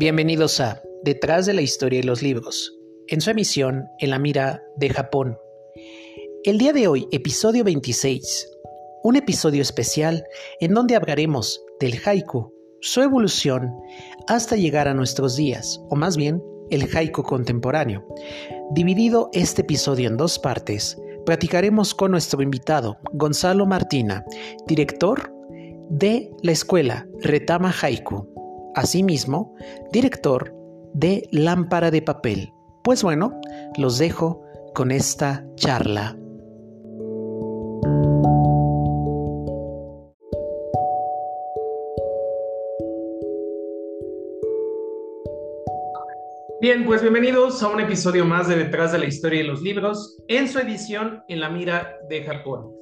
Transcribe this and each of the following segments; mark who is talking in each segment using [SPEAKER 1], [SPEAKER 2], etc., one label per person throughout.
[SPEAKER 1] Bienvenidos a Detrás de la historia y los libros, en su emisión en la mira de Japón. El día de hoy, episodio 26, un episodio especial en donde hablaremos del haiku, su evolución hasta llegar a nuestros días, o más bien el haiku contemporáneo. Dividido este episodio en dos partes, platicaremos con nuestro invitado, Gonzalo Martina, director de la escuela Retama Haiku, asimismo, director de Lámpara de Papel. Pues bueno, los dejo con esta charla. Bien, pues bienvenidos a un episodio más de Detrás de la Historia de los Libros, en su edición En la Mira de Japón.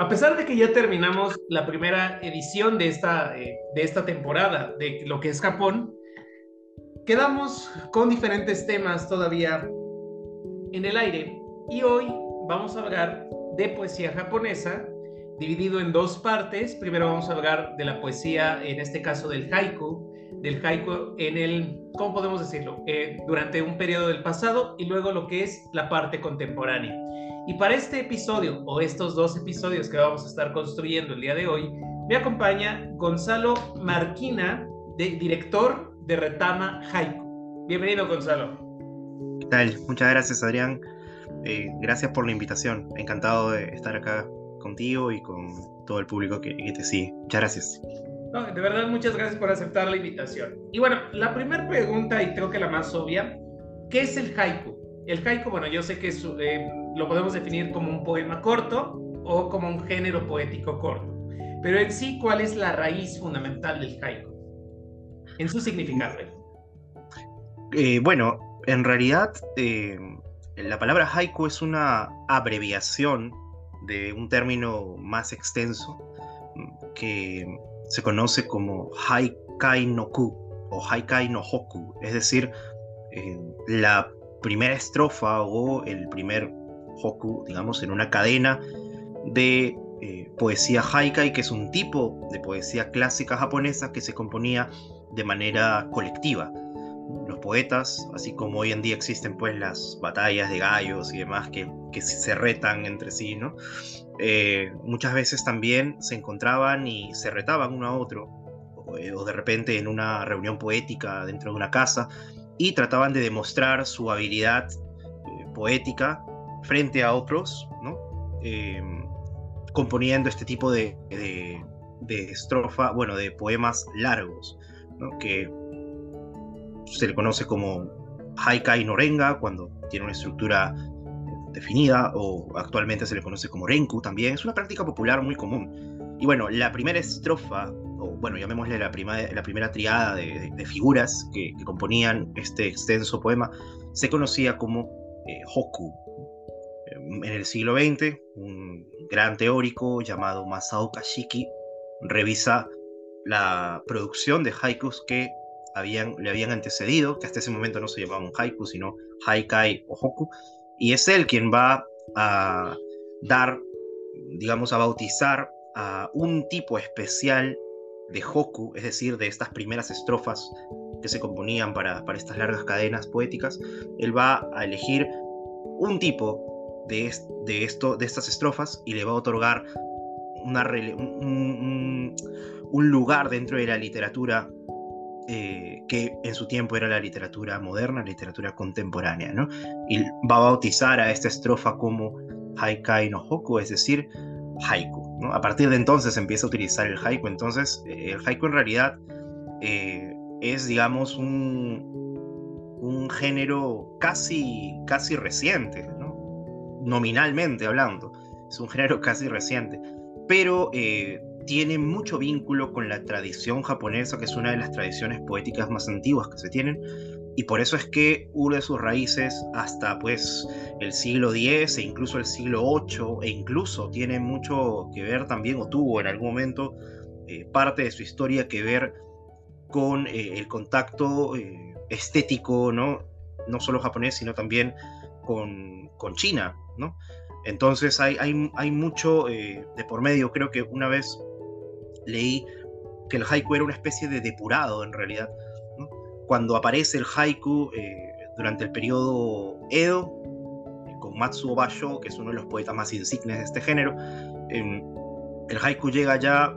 [SPEAKER 1] A pesar de que ya terminamos la primera edición de esta, eh, de esta temporada de lo que es Japón, quedamos con diferentes temas todavía en el aire y hoy vamos a hablar de poesía japonesa dividido en dos partes. Primero vamos a hablar de la poesía, en este caso del haiku, del haiku en el, ¿cómo podemos decirlo? Eh, durante un periodo del pasado y luego lo que es la parte contemporánea. Y para este episodio, o estos dos episodios que vamos a estar construyendo el día de hoy, me acompaña Gonzalo Marquina, de, director de Retama Haiku. Bienvenido, Gonzalo.
[SPEAKER 2] ¿Qué tal? Muchas gracias, Adrián. Eh, gracias por la invitación. Encantado de estar acá contigo y con todo el público que, que te sigue. Muchas gracias
[SPEAKER 1] de verdad, muchas gracias por aceptar la invitación. Y bueno, la primera pregunta, y creo que la más obvia, ¿qué es el haiku? El haiku, bueno, yo sé que eh, lo podemos definir como un poema corto o como un género poético corto. Pero en sí, ¿cuál es la raíz fundamental del haiku? En su significado.
[SPEAKER 2] Eh, bueno, en realidad, eh, la palabra haiku es una abreviación de un término más extenso mm, que se conoce como Haikai no Ku o Haikai no Hoku, es decir, eh, la primera estrofa o el primer Hoku, digamos, en una cadena de eh, poesía Haikai, que es un tipo de poesía clásica japonesa que se componía de manera colectiva. Los poetas, así como hoy en día existen pues las batallas de gallos y demás que, que se retan entre sí, ¿no? Eh, muchas veces también se encontraban y se retaban uno a otro, o, eh, de repente en una reunión poética dentro de una casa, y trataban de demostrar su habilidad eh, poética frente a otros, componiendo este tipo de, estrofa, bueno, de poemas largos, que se le conoce como haikai norenga, cuando tiene una estructura definida o actualmente se le conoce como renku también, es una práctica popular muy común. Y bueno, la primera estrofa, o bueno, llamémosle la, la primera triada de, figuras que, componían este extenso poema, se conocía como eh, Hoku. En el siglo XX, un gran teórico llamado Masao Kashiki revisa la producción de haikus que habían, le habían antecedido, que hasta ese momento no se llamaban haiku, sino haikai o hoku, y es él quien va a dar, digamos, a bautizar a un tipo especial de hoku, es decir, de estas primeras estrofas que se componían para, para estas largas cadenas poéticas, él va a elegir un tipo de, de, esto, de estas estrofas y le va a otorgar una, un, un, lugar dentro de la literatura eh, que en su tiempo era la literatura moderna, literatura contemporánea, ¿no? Y va a bautizar a esta estrofa como Haikai no Hoku, es decir, haiku. ¿no? A partir de entonces empieza a utilizar el haiku. Entonces, eh, el haiku en realidad eh, es, digamos, un, un género casi, casi reciente, ¿no? nominalmente hablando. Es un género casi reciente. Pero tiene mucho vínculo con la tradición japonesa, que es una de las tradiciones poéticas más antiguas que se tienen, y por eso es que de sus raíces hasta pues el siglo X e incluso el siglo VIII, e incluso tiene mucho que ver también, o tuvo en algún momento eh, parte de su historia que ver con eh, el contacto eh, estético, ¿no? no solo japonés, sino también con, con China, ¿no? Entonces hay, hay, hay mucho de por medio. Creo que una vez leí que el haiku era una especie de depurado en realidad, cuando aparece el haiku durante el periodo Edo, con Matsuo Basho, que es uno de los poetas más insignes de este género, em, el haiku llega ya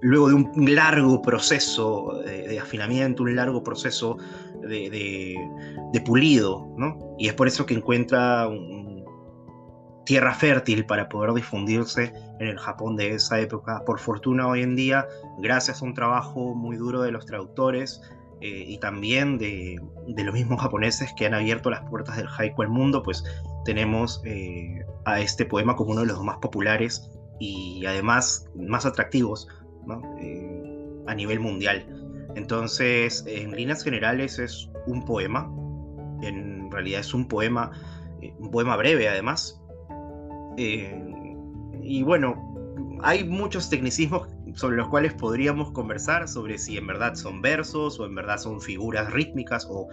[SPEAKER 2] luego de un largo proceso de, afinamiento, un largo proceso de, pulido, ¿no? Y es por eso que encuentra tierra fértil para poder difundirse en el Japón de esa época. Por fortuna hoy en día, gracias a un trabajo muy duro de los traductores eh, y también de, los mismos japoneses que han abierto las puertas del haiku al mundo, pues tenemos eh, a este poema como uno de los más populares y además más atractivos eh, a nivel mundial. Entonces, en líneas generales es un poema, en realidad es un poema, eh, un poema breve además. Eh, y bueno, hay muchos tecnicismos sobre los cuales podríamos conversar, sobre si en verdad son versos o en verdad son figuras rítmicas o,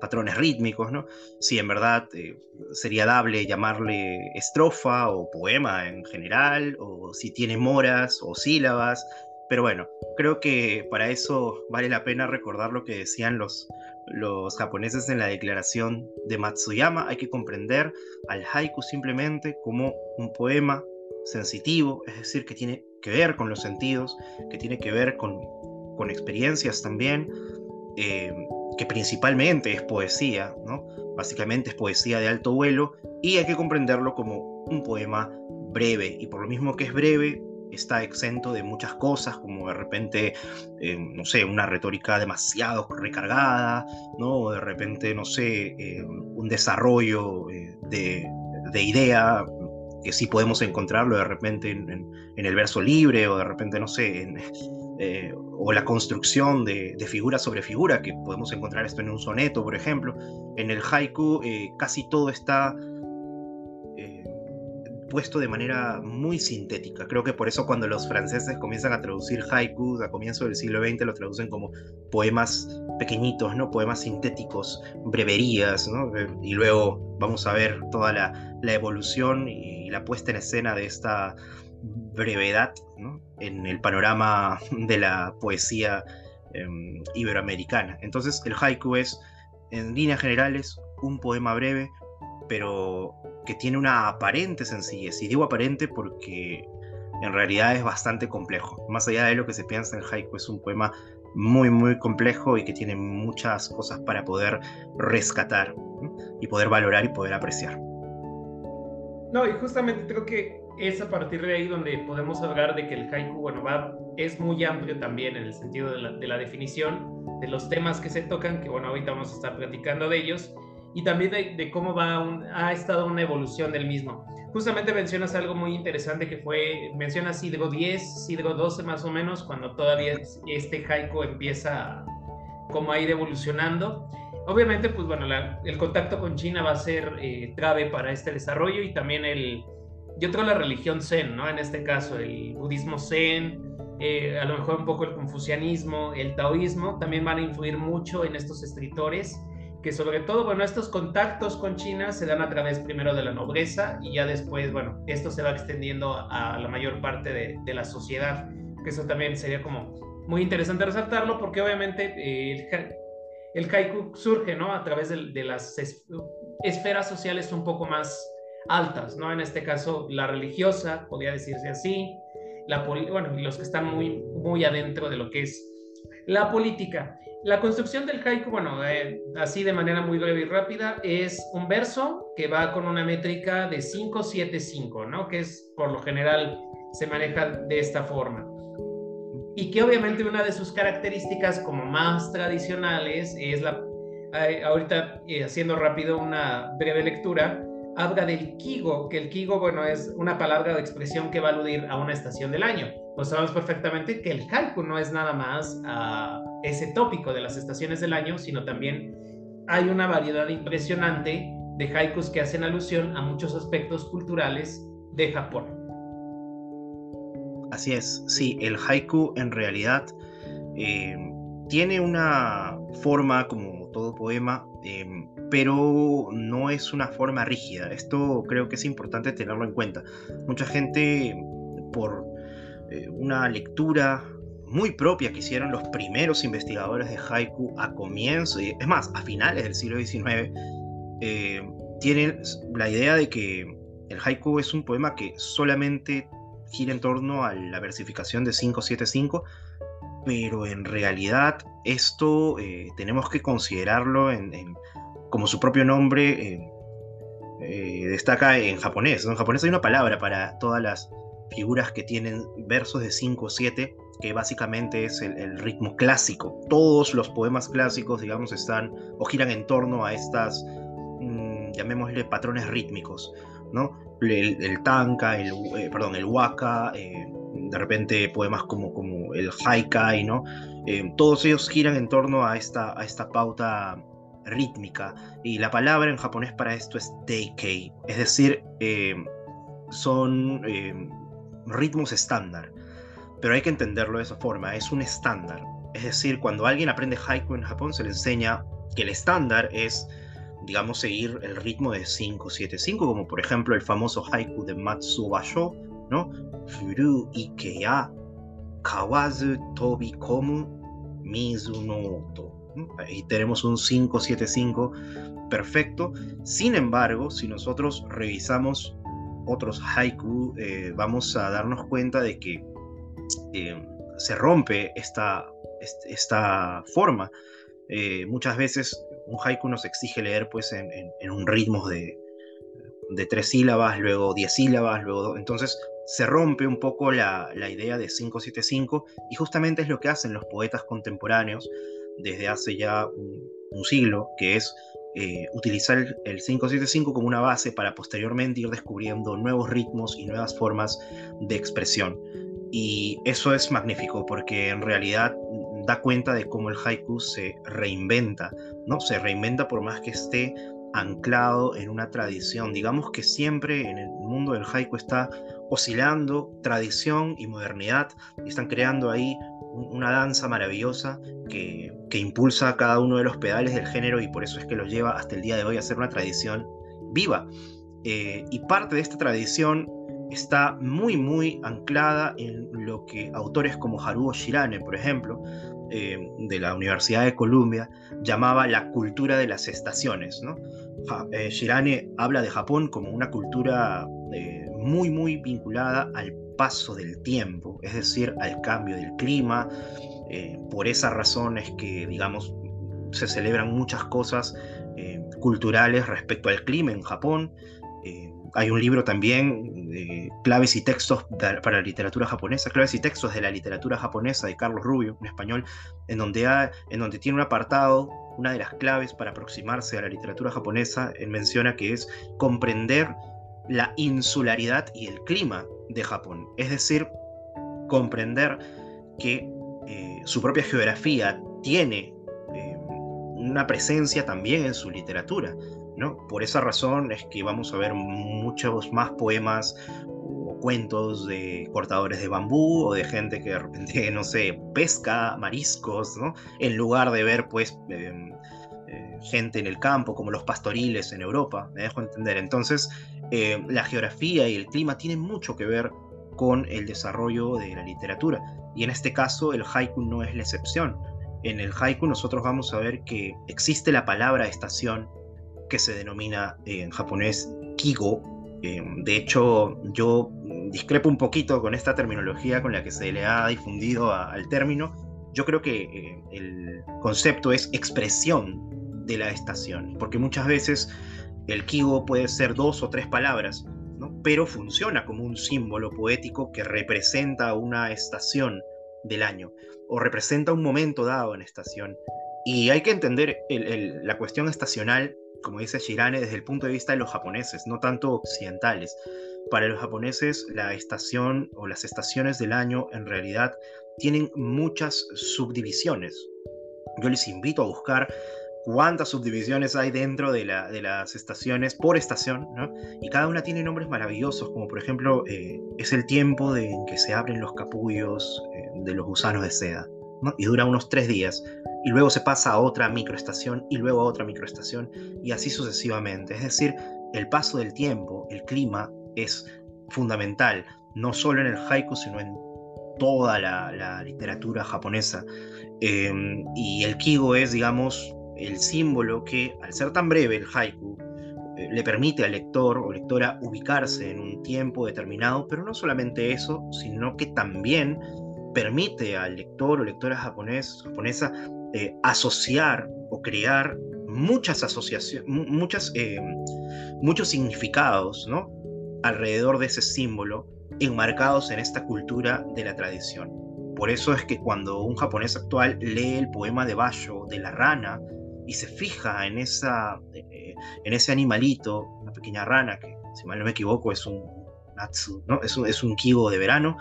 [SPEAKER 2] patrones rítmicos, ¿no? Si en verdad sería dable llamarle estrofa o poema en general, o si tiene moras o sílabas, pero bueno, creo que para eso vale la pena recordar lo que decían los, los japoneses en la declaración de Matsuyama. Hay que comprender al haiku simplemente como un poema sensitivo, es decir, que tiene que ver con los sentidos, que tiene que ver con, con experiencias también, eh, que principalmente es poesía, ¿no? Básicamente es poesía de alto vuelo y hay que comprenderlo como un poema breve y por lo mismo que es breve está exento de muchas cosas, como de repente, eh, no sé, una retórica demasiado recargada, ¿no? O de repente, no sé, eh, un desarrollo eh, de, de, idea que sí podemos encontrarlo de repente en, el verso libre, o de repente, no sé, o la construcción de, de, figura sobre figura, que podemos encontrar esto en un soneto, por ejemplo. En el haiku casi todo está puesto de manera muy sintética. Creo que por eso cuando los franceses comienzan a traducir haikus a comienzo del siglo XX lo traducen como poemas pequeñitos, ¿no? Poemas sintéticos, breverías, ¿no? Eh, y luego vamos a ver toda la, la evolución y la puesta en escena de esta brevedad ¿no? en el panorama de la poesía em, iberoamericana. Entonces el haiku es, en líneas generales, un poema breve, pero que tiene una aparente sencillez. Y digo aparente porque en realidad es bastante complejo. Más allá de lo que se piensa en haiku, es un poema muy, muy complejo y que tiene muchas cosas para poder rescatar y poder valorar y poder apreciar.
[SPEAKER 1] No, y justamente creo que es a partir de ahí donde podemos hablar de que el haiku, bueno, va, es muy amplio también en el sentido de la, de la definición, de los temas que se tocan, que bueno, ahorita vamos a estar platicando de ellos, y también de, cómo va ha estado una evolución del mismo. Justamente mencionas algo muy interesante que fue, mencionas Sidro 10, Sidro 12 más o menos, cuando todavía este haiku empieza como a ir evolucionando. Obviamente, pues bueno, el contacto con China va a ser eh, clave para este desarrollo y también el, yo creo la religión zen, ¿no? En este caso, el budismo zen, eh, a lo mejor un poco el confucianismo, el taoísmo, también van a influir mucho en estos escritores que sobre todo, bueno, estos contactos con China se dan a través primero de la nobleza y ya después, bueno, esto se va extendiendo a la mayor parte de, de la sociedad, que eso también sería como muy interesante resaltarlo porque obviamente eh, el, el haiku surge, ¿no? A través de, de las esferas sociales un poco más altas, ¿no? En este caso, la religiosa, podría decirse así, la bueno, los que están muy, muy adentro de lo que es la política. La construcción del haiku, bueno, eh, así de manera muy breve y rápida, es un verso que va con una métrica de 5-7-5, ¿no? Que es por lo general se maneja de esta forma. Y que obviamente una de sus características como más tradicionales es la, eh, ahorita eh, haciendo rápido una breve lectura, habla del kigo, que el kigo, bueno, es una palabra de expresión que va a aludir a una estación del año. Pues sabemos perfectamente que el haiku no es nada más... Uh, ese tópico de las estaciones del año, sino también hay una variedad impresionante de haikus que hacen alusión a muchos aspectos culturales de Japón.
[SPEAKER 2] Así es, sí, el haiku en realidad eh, tiene una forma como todo poema, eh, pero no es una forma rígida. Esto creo que es importante tenerlo en cuenta. Mucha gente por eh, una lectura muy propia que hicieron los primeros investigadores de haiku a comienzo, es más, a finales del siglo XIX, eh, tienen la idea de que el haiku es un poema que solamente gira en torno a la versificación de 575, pero en realidad esto eh, tenemos que considerarlo en, como su propio nombre eh, destaca en japonés. En japonés hay una palabra para todas las figuras que tienen versos de 5 o 7, que básicamente es el, ritmo clásico. Todos los poemas clásicos, digamos, están o giran en torno a estas, mm, llamémosle, patrones rítmicos, ¿no? El, tanka, el, eh, perdón, el waka, eh, de repente poemas como, como el haikai, ¿no? Eh, todos ellos giran en torno a esta, a esta pauta rítmica y la palabra en japonés para esto es deikei, es decir, son ritmos estándar, pero hay que entenderlo de esa forma, es un estándar. Es decir, cuando alguien aprende haiku en Japón se le enseña que el estándar es, digamos, seguir el ritmo de 5-7-5, como por ejemplo el famoso haiku de Matsubasho, ¿no? Furu ikeya kawazu tobi komu mizu no oto. Ahí tenemos un 5-7-5 perfecto. Sin embargo, si nosotros revisamos otros haiku, eh, vamos a darnos cuenta de que eh, se rompe esta, esta forma. Eh, muchas veces un haiku nos exige leer pues en, un ritmo de, de, tres sílabas, luego diez sílabas, luego entonces se rompe un poco la, la idea de 575 y justamente es lo que hacen los poetas contemporáneos desde hace ya un siglo, que es eh, utilizar el 575 como una base para posteriormente ir descubriendo nuevos ritmos y nuevas formas de expresión. Y eso es magnífico porque en realidad da cuenta de cómo el haiku se reinventa, ¿no? Se reinventa por más que esté anclado en una tradición. Digamos que siempre en el mundo del haiku está oscilando tradición y modernidad están creando ahí una danza maravillosa que, impulsa cada uno de los pedales del género y por eso es que los lleva hasta el día de hoy a ser una tradición viva. Eh, y parte de esta tradición está muy, muy anclada en lo que autores como Haruo Shirane, por ejemplo, eh, de la Universidad de Columbia, llamaba la cultura de las estaciones. ¿no? Eh, Shirane habla de Japón como una cultura muy, muy vinculada al paso del tiempo, es decir, al cambio del clima. Eh, por esas razones que, digamos, se celebran muchas cosas eh, culturales respecto al clima en Japón. Eh, hay un libro también claves y textos para la literatura japonesa, claves y textos de la literatura japonesa de Carlos Rubio, en español, en donde, en donde tiene un apartado, una de las claves para aproximarse a la literatura japonesa, él menciona que es comprender la insularidad y el clima de Japón. Es decir, comprender que eh, su propia geografía tiene eh, una presencia también en su literatura. ¿no? Por esa razón es que vamos a ver muchos más poemas o cuentos de cortadores de bambú o de gente que de repente, no sé, pesca mariscos, ¿no? En lugar de ver, pues, em, gente en el campo, como los pastoriles en Europa, me dejo entender. Entonces, eh, la geografía y el clima tienen mucho que ver con el desarrollo de la literatura. Y en este caso el haiku no es la excepción. En el haiku nosotros vamos a ver que existe la palabra estación que se denomina en japonés kigo. Eh, de hecho, yo discrepo un poquito con esta terminología con la que se le ha difundido al término. Yo creo que eh, el concepto es expresión de la estación, porque muchas veces el kigo puede ser dos o tres palabras, pero funciona como un símbolo poético que representa una estación del año o representa un momento dado en estación. Y hay que entender la cuestión estacional, como dice Shirane, desde el punto de vista de los japoneses, no tanto occidentales. Para los japoneses, la estación o las estaciones del año en realidad tienen muchas subdivisiones. Yo les invito a buscar cuántas subdivisiones hay dentro de, la, de las estaciones por estación, ¿no? Y cada una tiene nombres maravillosos, como por ejemplo eh, es el tiempo de, en que se abren los capullos eh, de los gusanos de seda, ¿no? Y dura unos tres días. Y luego se pasa a otra microestación y luego a otra microestación y así sucesivamente. Es decir, el paso del tiempo, el clima, es fundamental, no solo en el haiku, sino en toda la, literatura japonesa. Em, y el kigo es, digamos, el símbolo que, al ser tan breve el haiku, eh, le permite al lector o lectora ubicarse en un tiempo determinado, pero no solamente eso, sino que también permite al lector o lectora japonés, japonesa eh, asociar o crear muchas asociaciones, muchas, eh, muchos significados ¿no? alrededor de ese símbolo enmarcados en esta cultura de la tradición. Por eso es que cuando un japonés actual lee el poema de Basho de la rana y se fija en, esa, eh, en ese animalito, una pequeña rana que, si mal no me equivoco, es un natsu, ¿no? es, un, es un kibo de verano,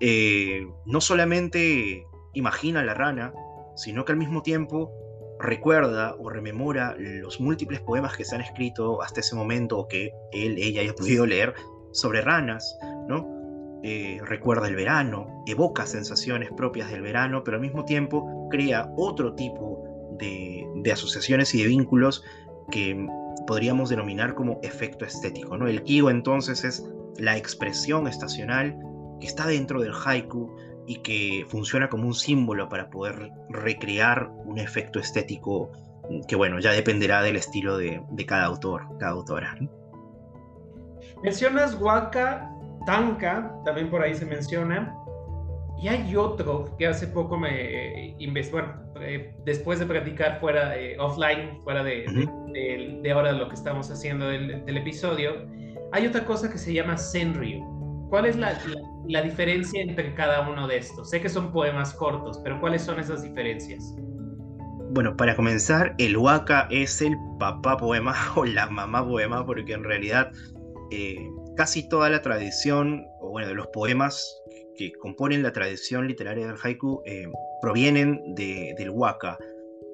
[SPEAKER 2] eh, no solamente imagina la rana, sino que al mismo tiempo recuerda o rememora los múltiples poemas que se han escrito hasta ese momento o que él, ella haya podido leer sobre ranas, ¿no? Eh, recuerda el verano, evoca sensaciones propias del verano, pero al mismo tiempo crea otro tipo de, asociaciones y de vínculos que podríamos denominar como efecto estético. ¿no? El kigo entonces es la expresión estacional que está dentro del haiku y que funciona como un símbolo para poder recrear un efecto estético que, bueno, ya dependerá del estilo de, cada autor, cada autora.
[SPEAKER 1] Mencionas Waka, Tanka, también por ahí se menciona. Y hay otro que hace poco me investigó, eh, después de practicar fuera, offline, fuera de, de, ahora lo que estamos haciendo del, del, episodio, hay otra cosa que se llama Senryu. ¿Cuál es la, la diferencia entre cada uno de estos? Sé que son poemas cortos, pero ¿cuáles son esas diferencias?
[SPEAKER 2] Bueno, para comenzar, el waka es el papá poema o la mamá poema, porque en realidad eh, casi toda la tradición, o bueno, de los poemas que componen la tradición literaria del haiku eh, provienen del waka.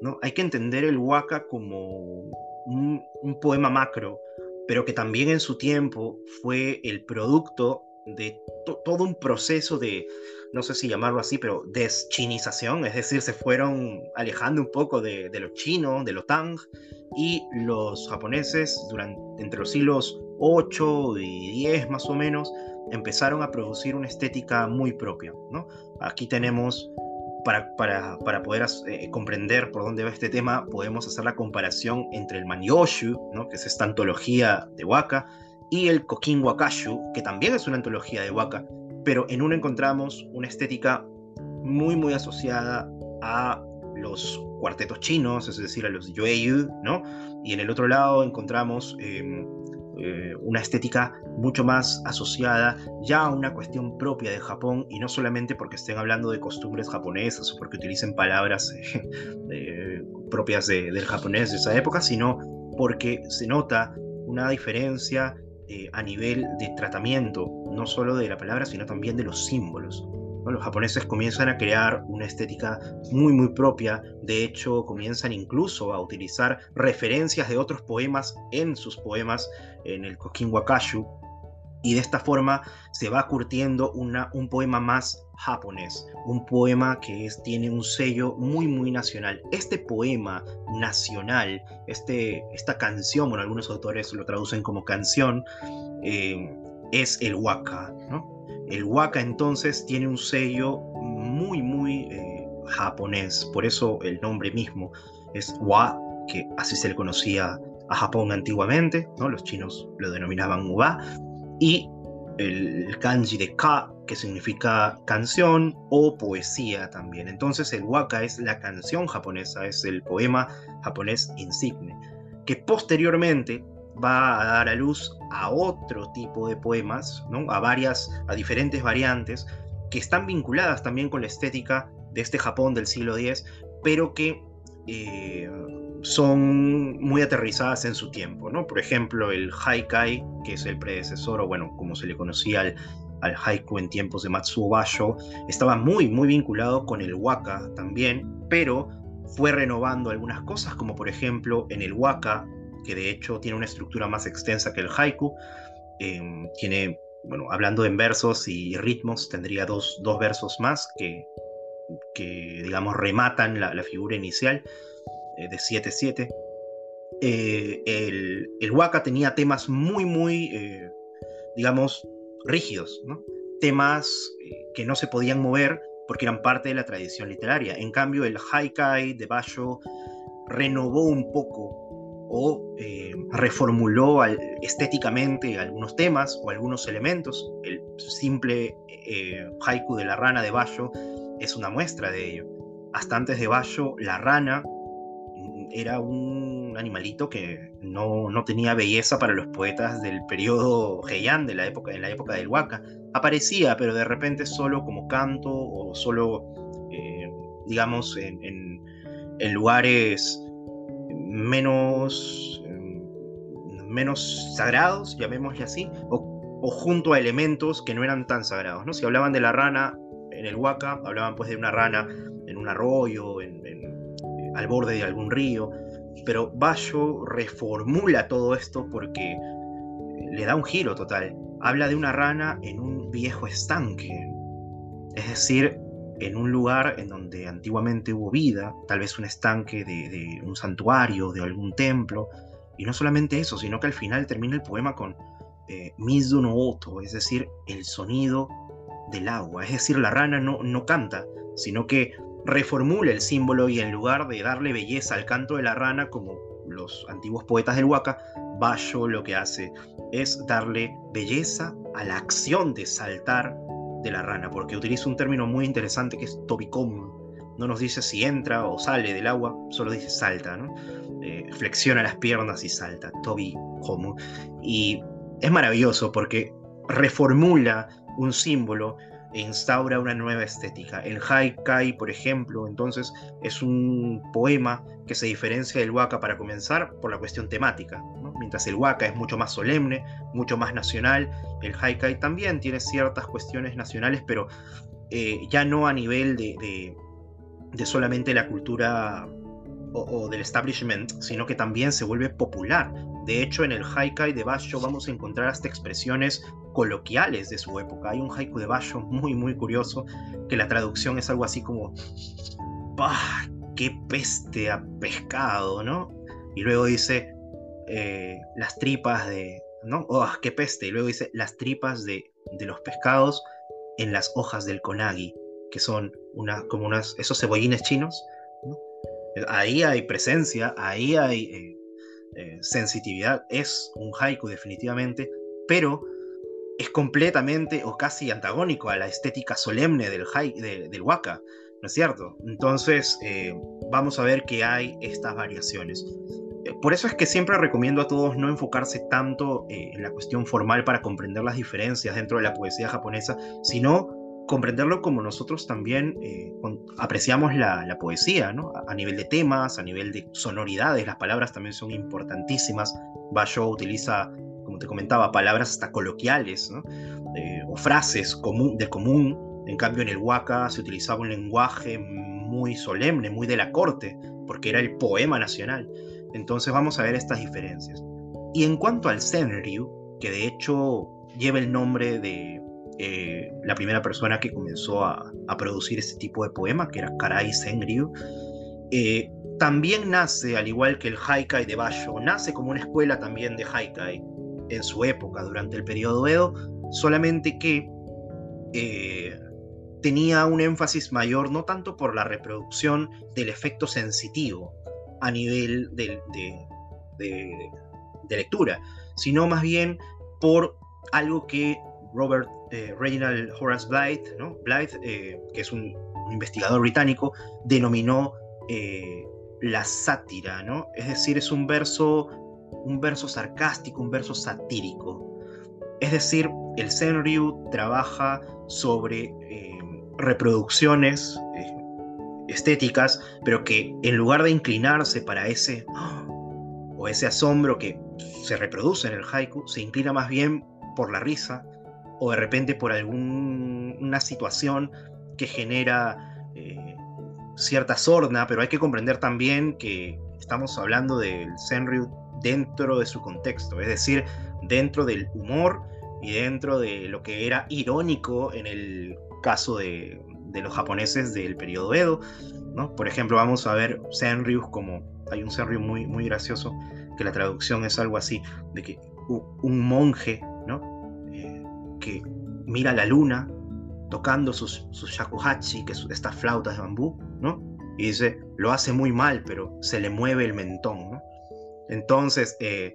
[SPEAKER 2] ¿no? Hay que entender el waka como un, poema macro, pero que también en su tiempo fue el producto de todo un proceso de, no sé si llamarlo así, pero deschinización, es decir, se fueron alejando un poco de, de lo chino, de lo tang, y los japoneses durante, entre los siglos 8 y 10 más o menos empezaron a producir una estética muy propia. ¿no? Aquí tenemos, para, para, para poder eh, comprender por dónde va este tema, podemos hacer la comparación entre el Manyoshu, ¿no? que es esta antología de Waka, y el Kokin Wakashu, que también es una antología de waka, pero en uno encontramos una estética muy, muy asociada a los cuartetos chinos, es decir, a los Yoeyu, ¿no? Y en el otro lado encontramos em, eh, una estética mucho más asociada ya a una cuestión propia de Japón y no solamente porque estén hablando de costumbres japonesas o porque utilicen palabras eh, propias del japonés de esa época, sino porque se nota una diferencia eh, a nivel de tratamiento, no solo de la palabra, sino también de los símbolos. Los japoneses comienzan a crear una estética muy, muy propia. De hecho, comienzan incluso a utilizar referencias de otros poemas en sus poemas, en el Kokin Wakashu, y de esta forma se va curtiendo una, un poema más japonés, un poema que es, tiene un sello muy muy nacional. Este poema nacional, este, esta canción, bueno, algunos autores lo traducen como canción, eh, es el waka. ¿no? El waka entonces tiene un sello muy muy eh, japonés, por eso el nombre mismo es wa, que así se le conocía a Japón antiguamente, ¿no? los chinos lo denominaban wa, y el kanji de ka, que significa canción o poesía también. Entonces el waka es la canción japonesa, es el poema japonés insigne, que posteriormente va a dar a luz a otro tipo de poemas, ¿no? a varias, a diferentes variantes, que están vinculadas también con la estética de este Japón del siglo X, pero que eh, son muy aterrizadas en su tiempo, ¿no? Por ejemplo, el haikai, que es el predecesor, o bueno, como se le conocía al, haiku en tiempos de Matsuo estaba muy, muy vinculado con el waka también, pero fue renovando algunas cosas, como por ejemplo en el waka, que de hecho tiene una estructura más extensa que el haiku, em, tiene, bueno, hablando en versos y ritmos, tendría dos, dos versos más que, que digamos, rematan la, figura inicial eh, de 7-7. Eh, el, el Waka tenía temas muy, muy, eh, digamos, rígidos, temas que no se podían mover porque eran parte de la tradición literaria. En cambio, el haikai de Basho renovó un poco o eh, reformuló estéticamente algunos temas o algunos elementos. El simple eh, haiku de la rana de Basho es una muestra de ello. Hasta antes de Basho, la rana era un animalito que no, tenía belleza para los poetas del periodo Heian, de la época, en la época del Waka. Aparecía, pero de repente solo como canto o solo, eh, digamos, en, lugares menos, menos sagrados, llamémosle así, o, o, junto a elementos que no eran tan sagrados. ¿no? Si hablaban de la rana en el Waka, hablaban pues de una rana en un arroyo, en, al borde de algún río, pero Bayo reformula todo esto porque le da un giro total. Habla de una rana en un viejo estanque, es decir, en un lugar en donde antiguamente hubo vida, tal vez un estanque de, un santuario, de algún templo, y no solamente eso, sino que al final termina el poema con eh, no Oto, es decir, el sonido del agua, es decir, la rana no, no canta, sino que reformula el símbolo y en lugar de darle belleza al canto de la rana, como los antiguos poetas del Huaca, Bayo lo que hace es darle belleza a la acción de saltar de la rana, porque utiliza un término muy interesante que es tobicom. No nos dice si entra o sale del agua, solo dice salta, ¿no? Eh, flexiona las piernas y salta, tobicom. Y es maravilloso porque reformula un símbolo e instaura una nueva estética. El Haikai, por ejemplo, entonces es un poema que se diferencia del Waka para comenzar por la cuestión temática. Mientras el Waka es mucho más solemne, mucho más nacional, el Haikai también tiene ciertas cuestiones nacionales, pero eh, ya no a nivel de, de, solamente la cultura o, del establishment, sino que también se vuelve popular. De hecho, en el Haikai de Basho vamos a encontrar hasta expresiones coloquiales de su época. Hay un haiku de Basho muy, muy curioso, que la traducción es algo así como, ¡Bah! ¡Qué peste a pescado! ¿no? Y luego dice, eh, las tripas de, ¿no? ¡Oh, qué peste! Y luego dice, las tripas de, de los pescados en las hojas del konagi, que son una, como unas, esos cebollines chinos, Ahí hay presencia, ahí hay eh, eh, sensitividad, es un haiku definitivamente, pero es completamente o casi antagónico a la estética solemne del, del waka, ¿no es cierto? Entonces, eh, vamos a ver que hay estas variaciones. Eh, por eso es que siempre recomiendo a todos no enfocarse tanto eh, en la cuestión formal para comprender las diferencias dentro de la poesía japonesa, sino comprenderlo como nosotros también apreciamos la, la poesía, ¿no? A, nivel de temas, a nivel de sonoridades, las palabras también son importantísimas. Basho utiliza como te comentaba, palabras hasta coloquiales, eh, o frases común, de común. En cambio, en el Waka se utilizaba un lenguaje muy solemne, muy de la corte, porque era el poema nacional. Entonces vamos a ver estas diferencias. Y en cuanto al Senryu, que de hecho lleva el nombre de eh, la primera persona que comenzó a, producir este tipo de poema, que era Karai Senryu, eh, también nace, al igual que el Haikai de Basho, nace como una escuela también de Haikai, en su época, durante el periodo Edo, solamente que eh, tenía un énfasis mayor no tanto por la reproducción del efecto sensitivo a nivel de, lectura, sino más bien por algo que Robert eh, Reginald Horace Blythe, ¿no? Eh, que es un, investigador británico, denominó la sátira, ¿no? Es decir, es un verso un verso sarcástico, un verso satírico. Es decir, el Senryu trabaja sobre eh, reproducciones eh, estéticas, pero que en lugar de inclinarse para ese o ese asombro que se reproduce en el haiku, se inclina más bien por la risa o de repente por alguna situación que genera eh, cierta sorna, pero hay que comprender también que estamos hablando del Senryu dentro de su contexto, es decir, dentro del humor y dentro de lo que era irónico en el caso de, los japoneses del periodo Edo. ¿no? Por ejemplo, vamos a ver Senryus como, hay un Senryu muy, muy gracioso, que la traducción es algo así, de que un monje ¿no? Eh, que mira la luna tocando sus, sus shakuhachi, que es estas flautas de bambú, ¿no? Y dice, lo hace muy mal, pero se le mueve el mentón, ¿no? Entonces, eh,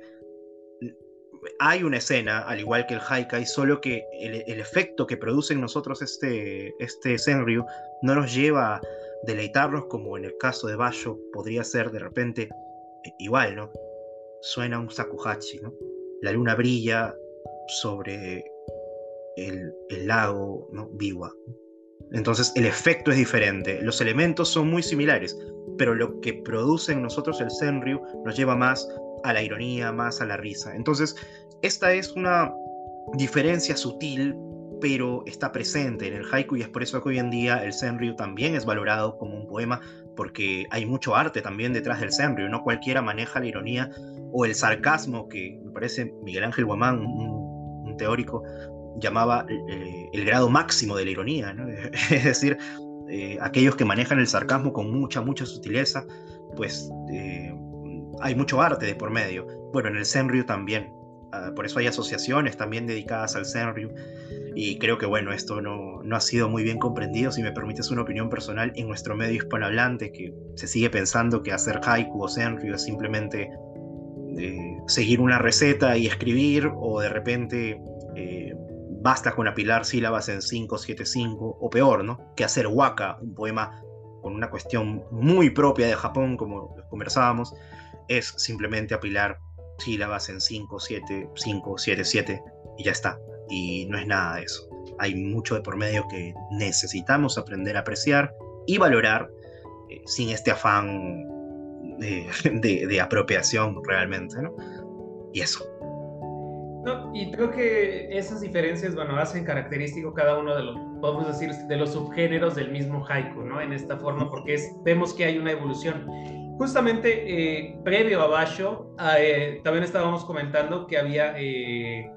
[SPEAKER 2] hay una escena, al igual que el haikai, solo que el, efecto que produce en nosotros este, este Senryu no nos lleva a deleitarnos como en el caso de Basho podría ser de repente eh, igual, ¿no? Suena un sakuhachi, ¿no? La luna brilla sobre el, lago, ¿no? Biwa. Entonces el efecto es diferente, los elementos son muy similares, pero lo que produce en nosotros el Senryu nos lleva más a la ironía, más a la risa. Entonces, esta es una diferencia sutil, pero está presente en el haiku y es por eso que hoy en día el Senryu también es valorado como un poema, porque hay mucho arte también detrás del Senryu, no cualquiera maneja la ironía o el sarcasmo que me parece Miguel Ángel Guamán, un, teórico, llamaba eh, el grado máximo de la ironía, es decir, eh, aquellos que manejan el sarcasmo con mucha, mucha sutileza, pues eh, hay mucho arte de por medio. Bueno, en el Senryu también. Ah, por eso hay asociaciones también dedicadas al Senryu. Y creo que, bueno, esto no, no ha sido muy bien comprendido, si me permites una opinión personal, en nuestro medio hispanohablante, que se sigue pensando que hacer haiku o Senryu es simplemente eh, seguir una receta y escribir, o de repente eh, basta con apilar sílabas en 5, 7, 5, o peor, ¿no? Que hacer waka, un poema con una cuestión muy propia de Japón, como conversábamos, es simplemente apilar sílabas en 5, 7, 5, 7, 7 y ya está. Y no es nada de eso. Hay mucho de por medio que necesitamos aprender a apreciar y valorar eh, sin este afán de, apropiación realmente, ¿no? Y eso.
[SPEAKER 1] No, y creo que esas diferencias, bueno, hacen característico cada uno de los, podemos decir, de los subgéneros del mismo haiku, ¿no? En esta forma, porque es, vemos que hay una evolución. Justamente eh, previo a Basho, eh, también estábamos comentando que había eh,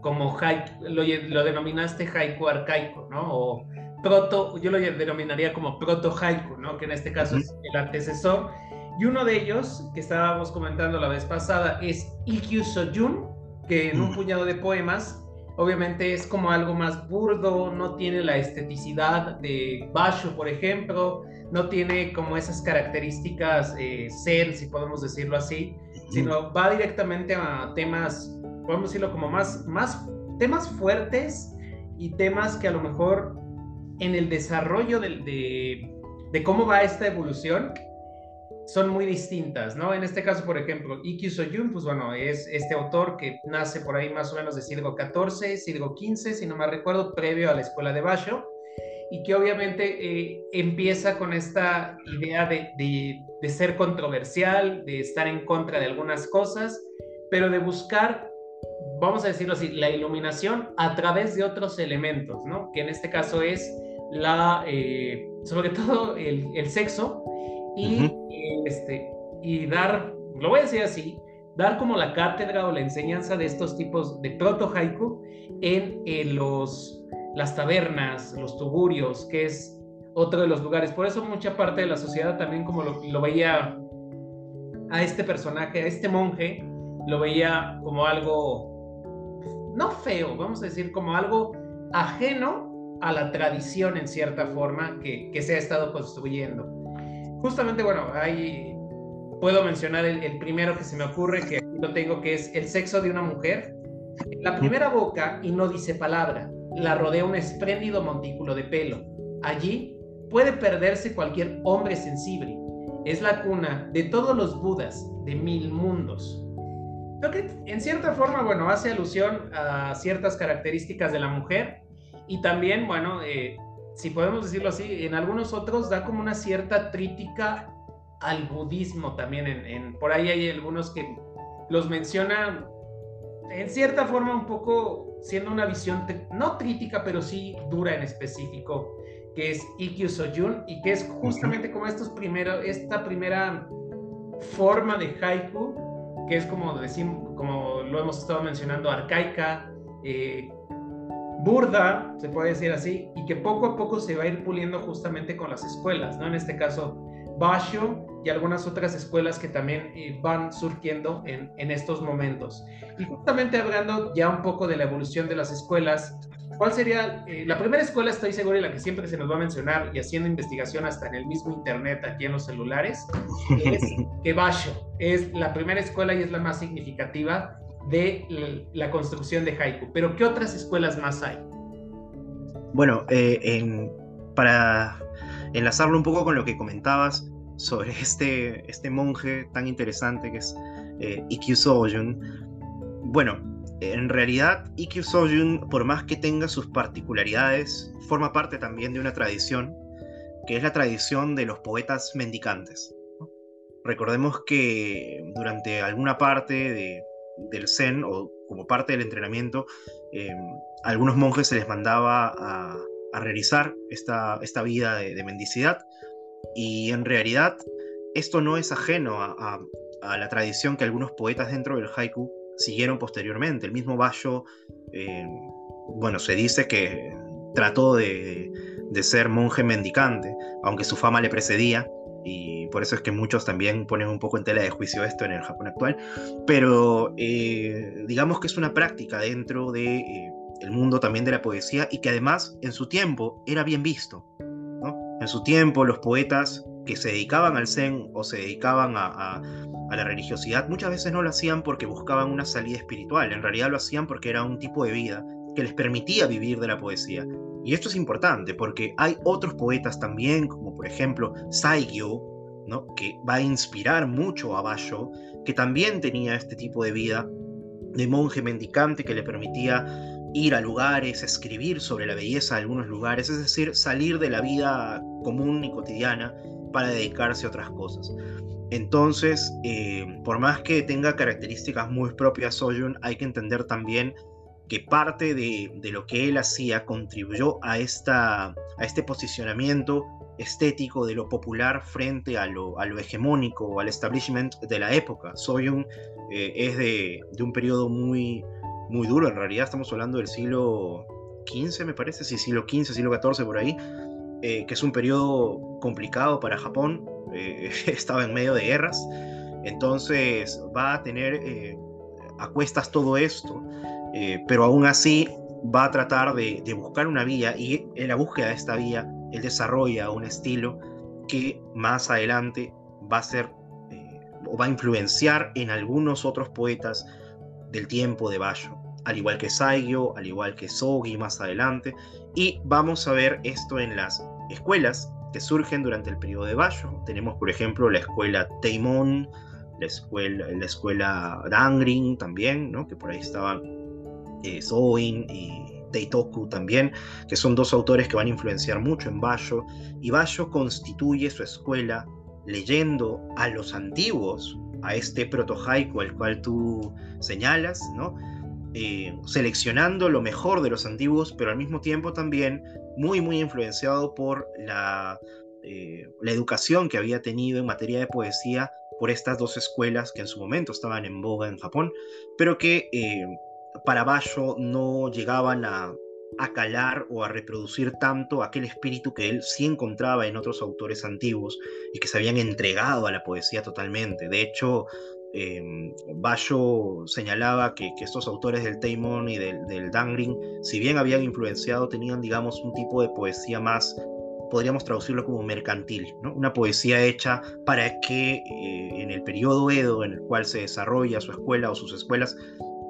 [SPEAKER 1] como haiku, lo, denominaste haiku arcaico, ¿no? O proto, yo lo denominaría como proto haiku, ¿no? Que en este caso es el antecesor. Y uno de ellos, que estábamos comentando la vez pasada, es Ikkyu Soyun, que en un puñado de poemas, obviamente es como algo más burdo, no tiene la esteticidad de Basho, por ejemplo, no tiene como esas características eh, zen, si podemos decirlo así, sino va directamente a temas, podemos decirlo como más, más temas fuertes y temas que a lo mejor en el desarrollo de, de, cómo va esta evolución son muy distintas, ¿no? En este caso, por ejemplo, Ikkyu Soyun, pues bueno, es este autor que nace por ahí más o menos de siglo XIV, siglo XV, si no me recuerdo, previo a la escuela de Basho, y que obviamente eh, empieza con esta idea de, de, ser controversial, de estar en contra de algunas cosas, pero de buscar, vamos a decirlo así, la iluminación a través de otros elementos, ¿no? Que en este caso es la, eh, sobre todo el, el sexo y, este, y dar, lo voy a decir así, dar como la cátedra o la enseñanza de estos tipos de proto haiku en, en los las tabernas, los tugurios, que es otro de los lugares. Por eso mucha parte de la sociedad también como lo, veía a este personaje, a este monje, lo veía como algo, no feo, vamos a decir, como algo ajeno a la tradición en cierta forma que, que se ha estado construyendo. Justamente, bueno, ahí puedo mencionar el, primero que se me ocurre, que aquí lo tengo, que es el sexo de una mujer. La primera boca y no dice palabra la rodea un espléndido montículo de pelo. Allí puede perderse cualquier hombre sensible. Es la cuna de todos los budas de mil mundos. Creo que en cierta forma, bueno, hace alusión a ciertas características de la mujer y también, bueno, eh, si podemos decirlo así, en algunos otros da como una cierta crítica al budismo también. En, por ahí hay algunos que los mencionan en cierta forma un poco siendo una visión no crítica, pero sí dura en específico, que es Ikkyu Soyun y que es justamente como estos primero, esta primera forma de haiku, que es como decimos, como lo hemos estado mencionando, arcaica, eh, burda, se puede decir así, y que poco a poco se va a ir puliendo justamente con las escuelas, ¿no? En este caso, Basho y algunas otras escuelas que también eh, van surgiendo en, en, estos momentos. Y justamente hablando ya un poco de la evolución de las escuelas, ¿Cuál sería eh, la primera escuela? Estoy seguro y la que siempre se nos va a mencionar y haciendo investigación hasta en el mismo internet aquí en los celulares es Kebasho. Es la primera escuela y es la más significativa de la construcción de haiku. Pero ¿qué otras escuelas más hay?
[SPEAKER 2] Bueno, eh, para enlazarlo un poco con lo que comentabas sobre este, este monje tan interesante que es eh, Ikkyu Sojun, bueno, en realidad, Ikkyu Sojun, por más que tenga sus particularidades, forma parte también de una tradición, que es la tradición de los poetas mendicantes. Recordemos que durante alguna parte del Zen, o como parte del entrenamiento, eh, a algunos monjes se les mandaba a, realizar esta, esta vida de, mendicidad, y en realidad esto no es ajeno a, la tradición que algunos poetas dentro del haiku siguieron posteriormente. El mismo Bayo, eh, bueno, se dice que trató de, ser monje mendicante, aunque su fama le precedía, y por eso es que muchos también ponen un poco en tela de juicio esto en el Japón actual, pero eh, digamos que es una práctica dentro del de, eh, mundo también de la poesía y que además en su tiempo era bien visto. En su tiempo los poetas que se dedicaban al zen o se dedicaban a, la religiosidad, muchas veces no lo hacían porque buscaban una salida espiritual, en realidad lo hacían porque era un tipo de vida que les permitía vivir de la poesía. Y esto es importante porque hay otros poetas también, como por ejemplo Saigyo, ¿no? que va a inspirar mucho a Basho, que también tenía este tipo de vida de monje mendicante que le permitía ir a lugares, escribir sobre la belleza de algunos lugares, es decir, salir de la vida común y cotidiana para dedicarse a otras cosas. Entonces, eh, por más que tenga características muy propias Soyun, hay que entender también que parte de, lo que él hacía contribuyó a, esta, a este posicionamiento estético de lo popular frente a lo, a lo hegemónico al establishment de la época. Soyun eh, es de, un periodo muy, muy duro, en realidad estamos hablando del siglo XV, me parece, sí, siglo XV, siglo XIV por ahí, eh, que es un periodo complicado para Japón, eh, estaba en medio de guerras, entonces va a tener eh, a cuestas todo esto, eh, pero aún así va a tratar de, buscar una vía y en la búsqueda de esta vía él desarrolla un estilo que más adelante va a ser o va a influenciar en algunos otros poetas del tiempo de Bayo, al igual que Saigyo, al igual que Sogi más adelante, y vamos a ver esto en las escuelas que surgen durante el periodo de Bayo. Tenemos, por ejemplo, la escuela Teimon, la escuela, la escuela Dangrin también, ¿no? que por ahí estaban eh, Soin y Teitoku también, que son dos autores que van a influenciar mucho en Bayo. Y Bayo constituye su escuela leyendo a los antiguos, a este proto-haiku al cual tú señalas, ¿no? Eh, seleccionando lo mejor de los antiguos, pero al mismo tiempo también muy, muy influenciado por la, eh, la educación que había tenido en materia de poesía por estas dos escuelas que en su momento estaban en boga en Japón, pero que eh, para Basho no llegaban a, a calar o a reproducir tanto aquel espíritu que él sí encontraba en otros autores antiguos y que se habían entregado a la poesía totalmente. De hecho, eh, señalaba que, estos autores del Taimon y del, del si bien habían influenciado, tenían, digamos, un tipo de poesía más, podríamos traducirlo como mercantil, ¿no? una poesía hecha para que eh, en el periodo Edo en el cual se desarrolla su escuela o sus escuelas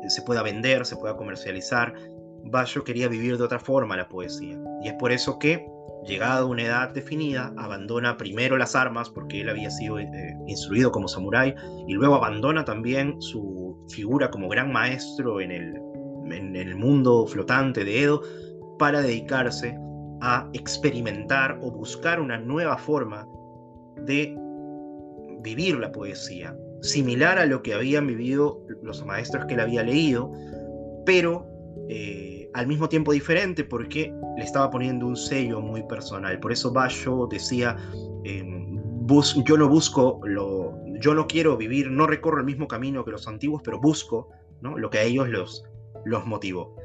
[SPEAKER 2] eh, se pueda vender, se pueda comercializar. Bayo quería vivir de otra forma la poesía. Y es por eso que llegada a una edad definida, abandona primero las armas porque él había sido eh, instruido como samurái y luego abandona también su figura como gran maestro en el, en, el mundo flotante de Edo para dedicarse a experimentar o buscar una nueva forma de vivir la poesía, similar a lo que habían vivido los maestros que él había leído, pero eh, al mismo tiempo diferente porque le estaba poniendo un sello muy personal. Por eso Bayo decía, em, yo no busco, lo, yo no quiero vivir, no recorro el mismo camino que los antiguos, pero busco ¿no? lo que a ellos los, los motivó.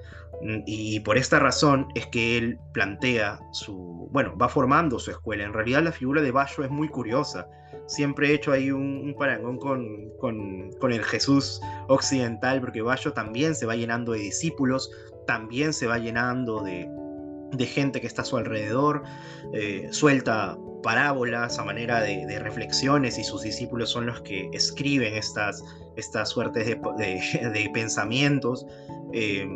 [SPEAKER 2] Mm, y por esta razón es que él plantea su, bueno, va formando su escuela. En realidad la figura de Bayo es muy curiosa. Siempre he hecho ahí un, parangón con, con, con, el Jesús occidental, porque Bayo también se va llenando de discípulos, también se va llenando de, gente que está a su alrededor, eh, suelta parábolas a manera de, reflexiones y sus discípulos son los que escriben estas, estas suertes de, pensamientos eh,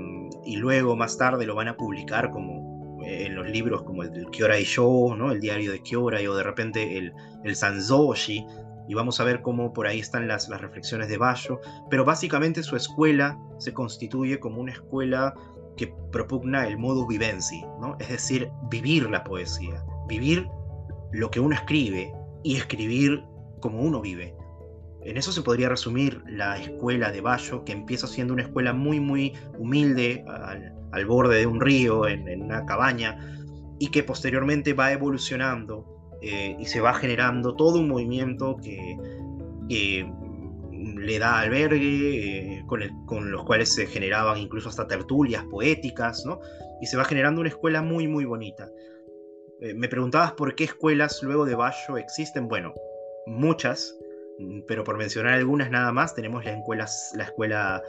[SPEAKER 2] y luego más tarde lo van a publicar como eh, en los libros como el del Kiora y Yo, ¿no? el diario de Kiora o de repente el, el Sanzoshi, y vamos a ver cómo por ahí están las, las reflexiones de Bayo, pero básicamente su escuela se constituye como una escuela que propugna el modus vivendi, ¿no? es decir, vivir la poesía, vivir lo que uno escribe y escribir como uno vive. En eso se podría resumir la escuela de Bayo, que empieza siendo una escuela muy, muy humilde, al, borde de un río, en, una cabaña, y que posteriormente va evolucionando eh, y se va generando todo un movimiento que, le da albergue, eh, con, con, los cuales se generaban incluso hasta tertulias poéticas, ¿no? Y se va generando una escuela muy, muy bonita. Eh, me preguntabas por qué escuelas luego de Bayo existen. Bueno, muchas, mm, pero por mencionar algunas nada más, tenemos la escuela, la escuela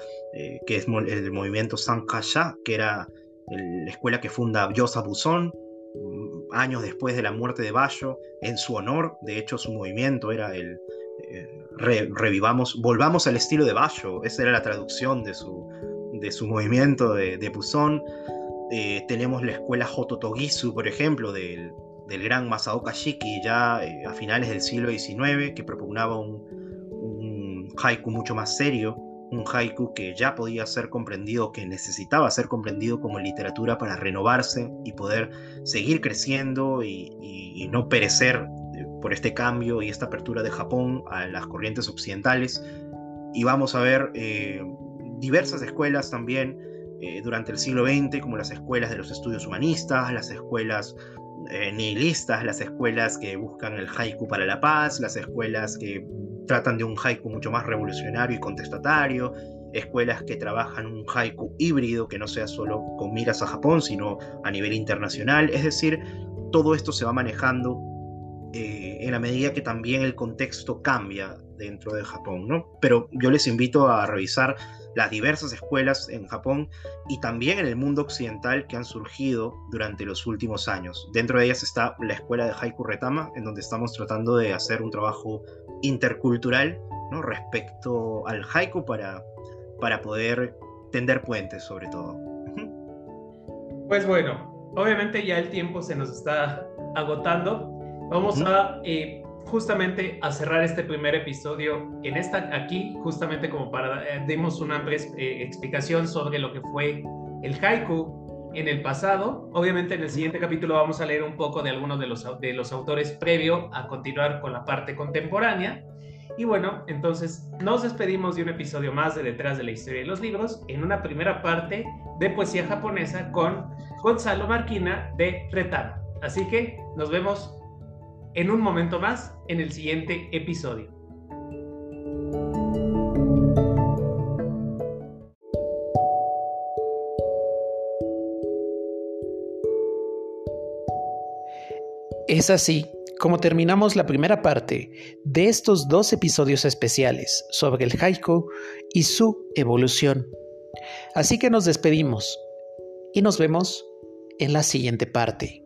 [SPEAKER 2] que es el movimiento Sankaya, que era la escuela que funda Yosa Buzón, años después de la muerte de Bayo, en su honor. De hecho, su movimiento era el eh, revivamos, volvamos al estilo de Bayo. Esa era la traducción de su, de su movimiento de, de eh, tenemos la escuela Hototogisu, por ejemplo, del, del gran Masaoka Shiki, ya eh, a finales del siglo XIX, que propugnaba un, un haiku mucho más serio un haiku que ya podía ser comprendido, que necesitaba ser comprendido como literatura para renovarse y poder seguir creciendo y, no perecer eh, por este cambio y esta apertura de Japón a las corrientes occidentales. Y vamos a ver eh, diversas escuelas también eh, durante el siglo XX, como las escuelas de los estudios humanistas, las escuelas nihilistas, las escuelas que buscan el haiku para la paz, las escuelas que tratan de un haiku mucho más revolucionario y contestatario, escuelas que trabajan un haiku híbrido que no sea solo con miras a Japón, sino a nivel internacional. Es decir, todo esto se va manejando eh, en la medida que también el contexto cambia dentro de Japón, ¿no? Pero yo les invito a revisar las diversas escuelas en Japón y también en el mundo occidental que han surgido durante los últimos años. Dentro de ellas está la escuela de Haiku Retama, en donde estamos tratando de hacer un trabajo intercultural ¿no? respecto al haiku para, para poder tender puentes sobre todo.
[SPEAKER 1] Pues bueno, obviamente ya el tiempo se nos está agotando. Vamos a eh, justamente a cerrar este primer episodio en esta aquí, justamente como para eh, demos una eh, explicación sobre lo que fue el haiku en el pasado. Obviamente en el siguiente capítulo vamos a leer un poco de algunos de los, de los autores previo a continuar con la parte contemporánea. Y bueno, entonces nos despedimos de un episodio más de Detrás de la Historia de los Libros en una primera parte de poesía japonesa con Gonzalo Marquina de Retano. Así que nos vemos en un momento más en el siguiente episodio. Es así como terminamos la primera parte de estos dos episodios especiales sobre el haiku y su evolución. Así que nos despedimos y nos vemos en la siguiente parte.